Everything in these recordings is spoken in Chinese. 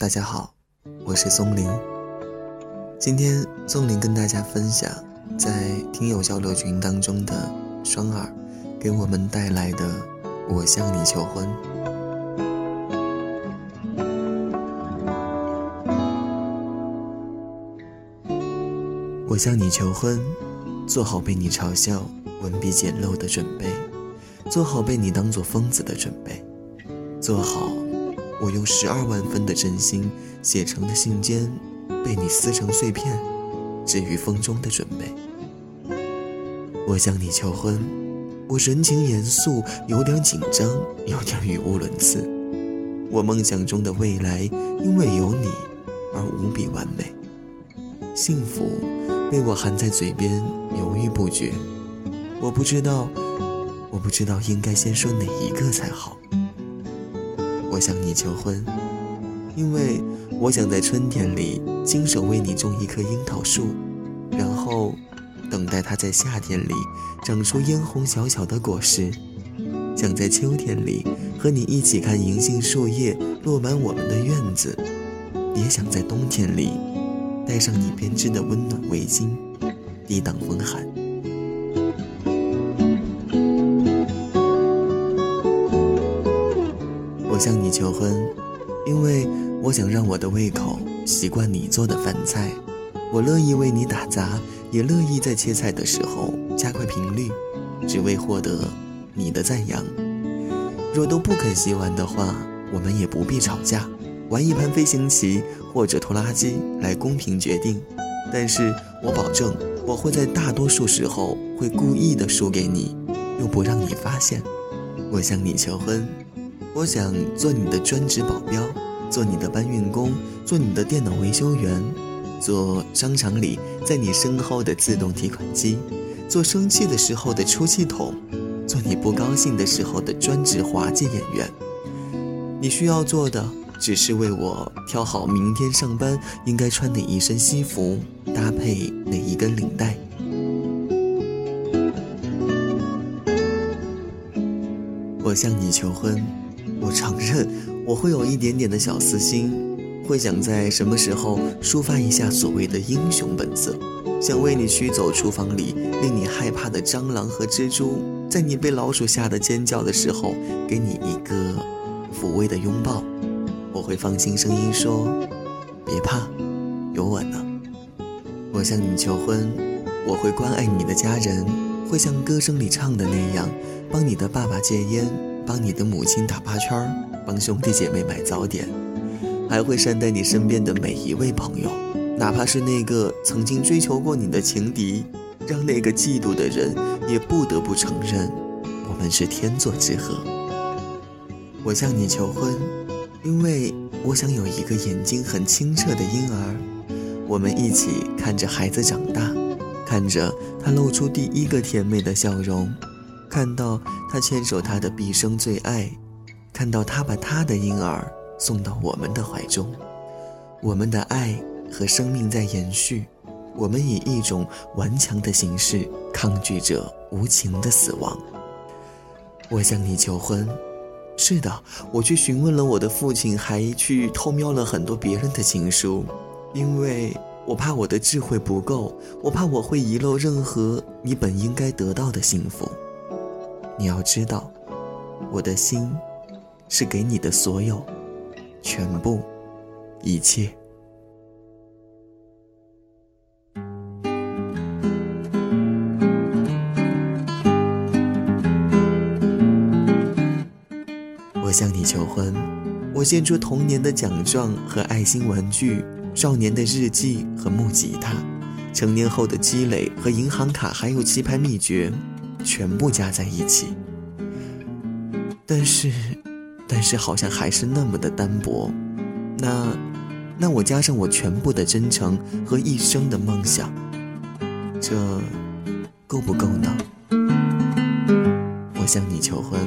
大家好，我是松林。今天松林跟大家分享，在听友交流群当中的双耳给我们带来的《我向你求婚》。我向你求婚，做好被你嘲笑文笔简陋的准备，做好被你当作疯子的准备，做好。我用十二万分的真心写成的信笺，被你撕成碎片，置于风中的准备。我向你求婚，我神情严肃，有点紧张，有点语无伦次。我梦想中的未来，因为有你而无比完美。幸福被我含在嘴边，犹豫不决。我不知道，我不知道应该先说哪一个才好。我向你求婚，因为我想在春天里亲手为你种一棵樱桃树，然后等待它在夏天里长出嫣红小小的果实。想在秋天里和你一起看银杏树叶落满我们的院子，也想在冬天里戴上你编织的温暖围巾，抵挡风寒。向你求婚，因为我想让我的胃口习惯你做的饭菜。我乐意为你打杂，也乐意在切菜的时候加快频率，只为获得你的赞扬。若都不肯洗碗的话，我们也不必吵架，玩一盘飞行棋或者拖拉机来公平决定。但是我保证，我会在大多数时候会故意的输给你，又不让你发现。我向你求婚。我想做你的专职保镖，做你的搬运工，做你的电脑维修员，做商场里在你身后的自动提款机，做生气的时候的出气筒，做你不高兴的时候的专职滑稽演员。你需要做的只是为我挑好明天上班应该穿哪一身西服，搭配哪一根领带。我向你求婚。我承认，我会有一点点的小私心，会想在什么时候抒发一下所谓的英雄本色，想为你驱走厨房里令你害怕的蟑螂和蜘蛛，在你被老鼠吓得尖叫的时候，给你一个抚慰的拥抱。我会放轻声音说：“别怕，有我呢。”我向你求婚，我会关爱你的家人，会像歌声里唱的那样，帮你的爸爸戒烟。帮你的母亲打八圈儿，帮兄弟姐妹买早点，还会善待你身边的每一位朋友，哪怕是那个曾经追求过你的情敌，让那个嫉妒的人也不得不承认，我们是天作之合。我向你求婚，因为我想有一个眼睛很清澈的婴儿，我们一起看着孩子长大，看着他露出第一个甜美的笑容。看到他牵手他的毕生最爱，看到他把他的婴儿送到我们的怀中，我们的爱和生命在延续，我们以一种顽强的形式抗拒着无情的死亡。我向你求婚，是的，我去询问了我的父亲，还去偷瞄了很多别人的情书，因为我怕我的智慧不够，我怕我会遗漏任何你本应该得到的幸福。你要知道，我的心是给你的所有，全部，一切。我向你求婚，我献出童年的奖状和爱心玩具，少年的日记和木吉他，成年后的积累和银行卡，还有棋牌秘诀。全部加在一起，但是，但是好像还是那么的单薄。那，那我加上我全部的真诚和一生的梦想，这够不够呢？我向你求婚，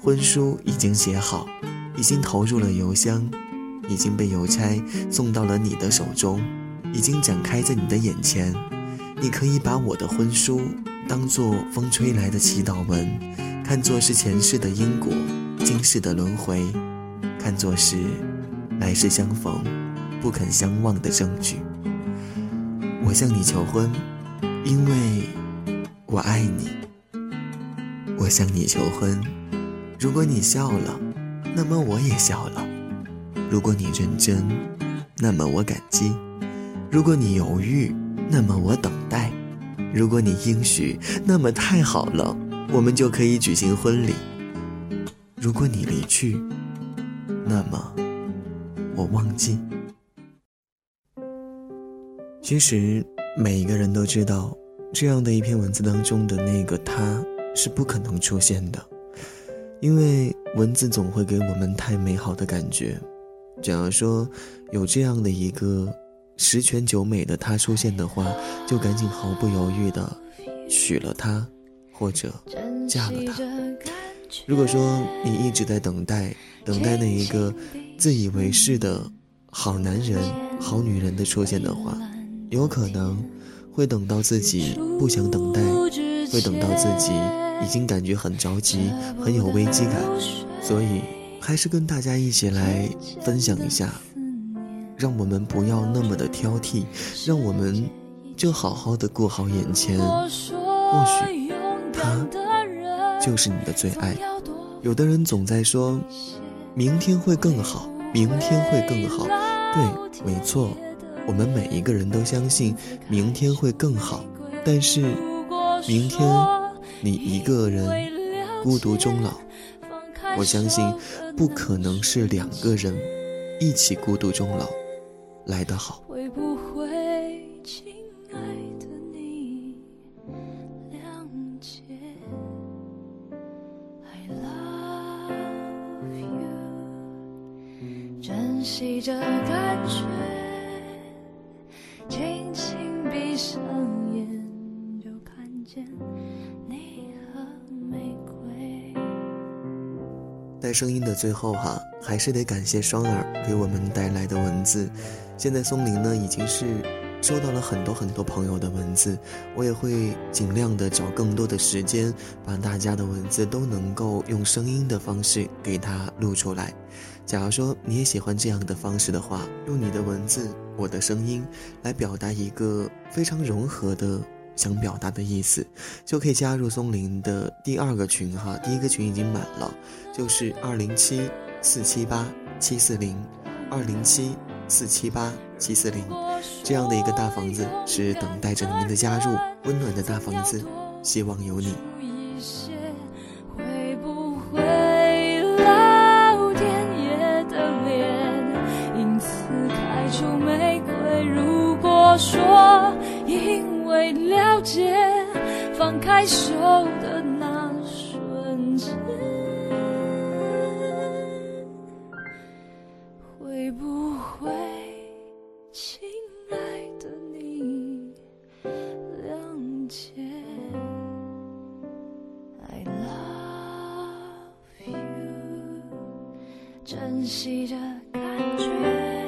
婚书已经写好，已经投入了邮箱，已经被邮差送到了你的手中，已经展开在你的眼前。你可以把我的婚书。当做风吹来的祈祷文，看作是前世的因果，今世的轮回，看作是来世相逢，不肯相忘的证据。我向你求婚，因为我爱你。我向你求婚，如果你笑了，那么我也笑了；如果你认真，那么我感激；如果你犹豫，那么我等待；如果你应许，那么太好了，我们就可以举行婚礼。如果你离去，那么我忘记。其实每一个人都知道，这样的一篇文字当中的那个他是不可能出现的，因为文字总会给我们太美好的感觉。假如说有这样的一个十全九美的他出现的话，就赶紧毫不犹豫的娶了她，或者嫁了他。如果说你一直在等待，等待那一个自以为是的好男人、好女人的出现的话，有可能会等到自己不想等待，会等到自己已经感觉很着急、很有危机感。所以，还是跟大家一起来分享一下，让我们不要那么的挑剔，让我们就好好的过好眼前。或许他。就是你的最爱。有的人总在说，明天会更好，明天会更好。对，没错，我们每一个人都相信明天会更好。但是，明天你一个人孤独终老，我相信不可能是两个人一起孤独终老来得好。会不会，亲爱的你谅解？I love you，珍惜这感觉，轻轻闭上眼，就看见你和玫瑰。在声音的最后哈，还是得感谢双耳给我们带来的文字。现在松林呢，已经是收到了很多很多朋友的文字，我也会尽量的找更多的时间，把大家的文字都能够用声音的方式给它录出来。假如说你也喜欢这样的方式的话，用你的文字、我的声音来表达一个非常融合的想表达的意思，就可以加入松林的第二个群哈。第一个群已经满了，就是二零七四七八七四零，二零七四七八七四零，这样的一个大房子是等待着您的加入，温暖的大房子，希望有你。说，因为了解，放开手的切？I love you，珍惜这感觉。